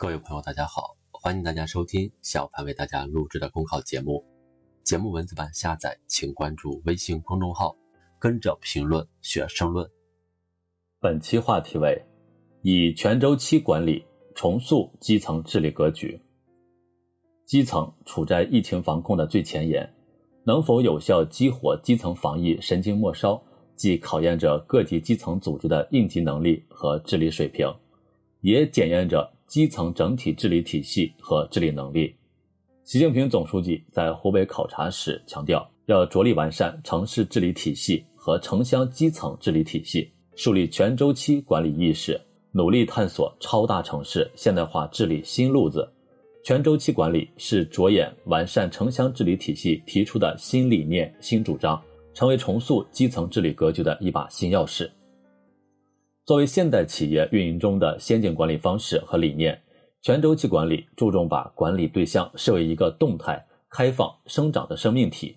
各位朋友，大家好，欢迎大家收听小潘为大家录制的公考节目。节目文字版下载，请关注微信公众号，跟着评论学申论。本期话题为：以全周期管理重塑基层治理格局。基层处在疫情防控的最前沿，能否有效激活基层防疫神经末梢，既考验着各级基层组织的应急能力和治理水平，也检验着。基层整体治理体系和治理能力。习近平总书记在湖北考察时强调，要着力完善城市治理体系和城乡基层治理体系，树立全周期管理意识，努力探索超大城市现代化治理新路子。全周期管理是着眼完善城乡治理体系提出的新理念、新主张，成为重塑基层治理格局的一把新钥匙。作为现代企业运营中的先进管理方式和理念，全周期管理注重把管理对象视为一个动态、开放、生长的生命体，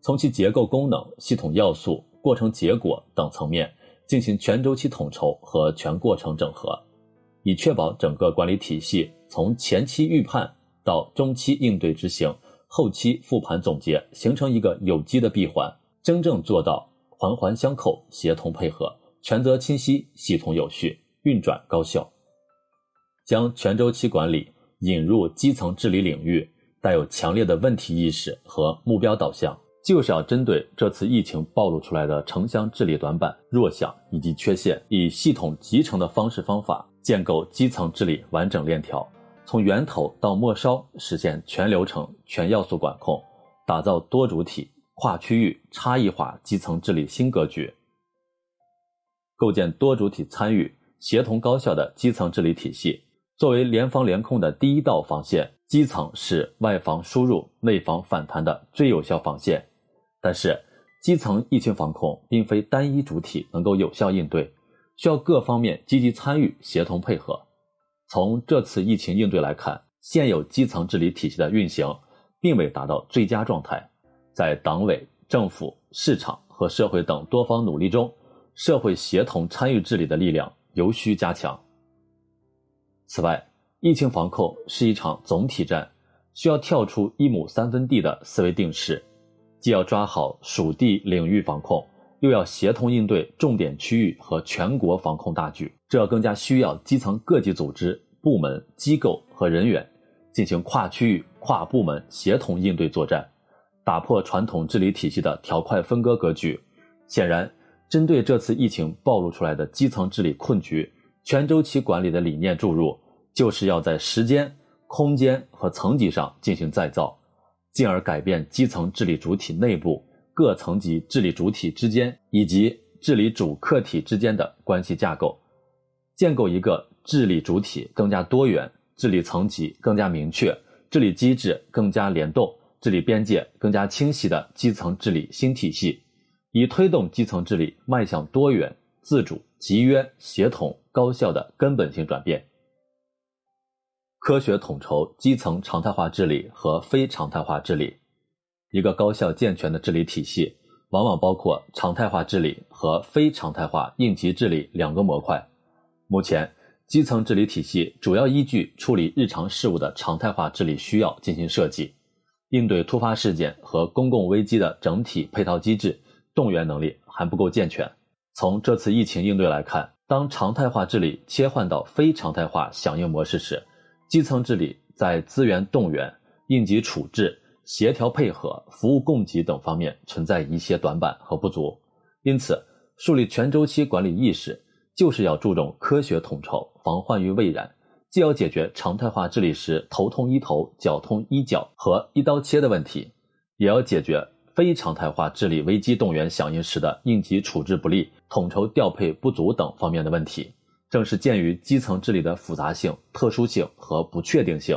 从其结构功能、系统要素、过程结果等层面进行全周期统筹和全过程整合，以确保整个管理体系从前期预判到中期应对执行、后期复盘总结，形成一个有机的闭环，真正做到环环相扣、协同配合。权责清晰、系统有序、运转高效，将全周期管理引入基层治理领域，带有强烈的问题意识和目标导向，就是要针对这次疫情暴露出来的城乡治理短板、弱项以及缺陷，以系统集成的方式方法，建构基层治理完整链条，从源头到末梢实现全流程、全要素管控，打造多主体、跨区域、差异化基层治理新格局。构建多主体参与、协同高效的基层治理体系，作为联防联控的第一道防线，基层是外防输入、内防反弹的最有效防线。但是，基层疫情防控并非单一主体能够有效应对，需要各方面积极参与、协同配合。从这次疫情应对来看，现有基层治理体系的运行并未达到最佳状态，在党委、政府、市场和社会等多方努力中。社会协同参与治理的力量尤需加强。此外，疫情防控是一场总体战，需要跳出一亩三分地的思维定式，既要抓好属地领域防控，又要协同应对重点区域和全国防控大局。这更加需要基层各级组织、部门、机构和人员进行跨区域、跨部门协同应对作战，打破传统治理体系的条块分割格局。显然。针对这次疫情暴露出来的基层治理困局，全周期管理的理念注入，就是要在时间、空间和层级上进行再造，进而改变基层治理主体内部各层级治理主体之间以及治理主客体之间的关系架构，建构一个治理主体更加多元、治理层级更加明确、治理机制更加联动、治理边界更加清晰的基层治理新体系。以推动基层治理迈向多元、自主、集约、协同、高效的根本性转变。科学统筹基层常态化治理和非常态化治理。一个高效健全的治理体系，往往包括常态化治理和非常态化应急治理两个模块。目前，基层治理体系主要依据处理日常事务的常态化治理需要进行设计，应对突发事件和公共危机的整体配套机制。动员能力还不够健全。从这次疫情应对来看，当常态化治理切换到非常态化响应模式时，基层治理在资源动员、应急处置、协调配合、服务供给等方面存在一些短板和不足。因此，树立全周期管理意识，就是要注重科学统筹，防患于未然。既要解决常态化治理时头痛医头、脚痛医脚和一刀切的问题，也要解决。非常态化治理危机动员响应时的应急处置不力、统筹调配不足等方面的问题，正是鉴于基层治理的复杂性、特殊性和不确定性，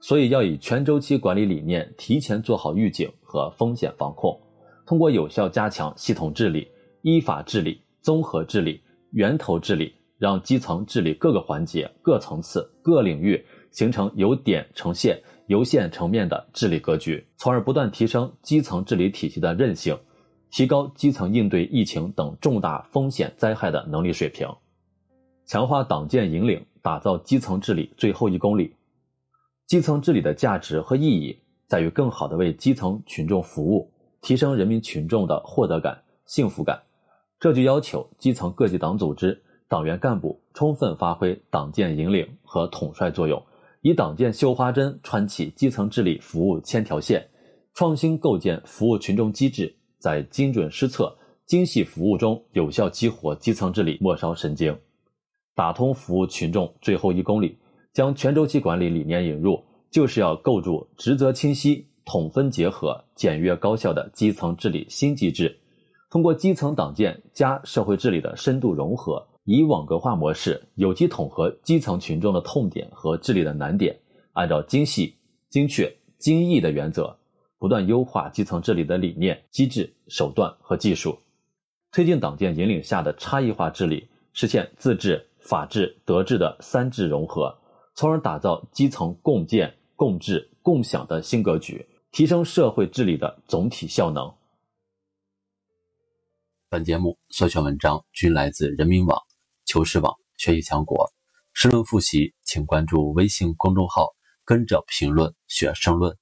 所以要以全周期管理理念提前做好预警和风险防控，通过有效加强系统治理、依法治理、综合治理、源头治理，让基层治理各个环节、各层次、各领域形成由点成线。由县层面的治理格局，从而不断提升基层治理体系的韧性，提高基层应对疫情等重大风险灾害的能力水平。强化党建引领，打造基层治理最后一公里。基层治理的价值和意义在于更好地为基层群众服务，提升人民群众的获得感、幸福感。这就要求基层各级党组织、党员干部充分发挥党建引领和统帅作用，以党建绣花针穿起基层治理服务千条线，创新构建服务群众机制，在精准施策、精细服务中有效激活基层治理末梢神经。打通服务群众最后一公里，将全周期管理理念引入，就是要构筑职责清晰、统分结合、简约高效的基层治理新机制。通过基层党建加社会治理的深度融合，以网格化模式有机统合基层群众的痛点和治理的难点，按照精细、精确、精益的原则，不断优化基层治理的理念、机制、手段和技术，推进党建引领下的差异化治理，实现自治。法治、德治的三治融合，从而打造基层共建、共治、共享的新格局，提升社会治理的总体效能。本节目所选文章均来自人民网、求是网、学习强国。申论复习，请关注微信公众号“跟着评论学申论”。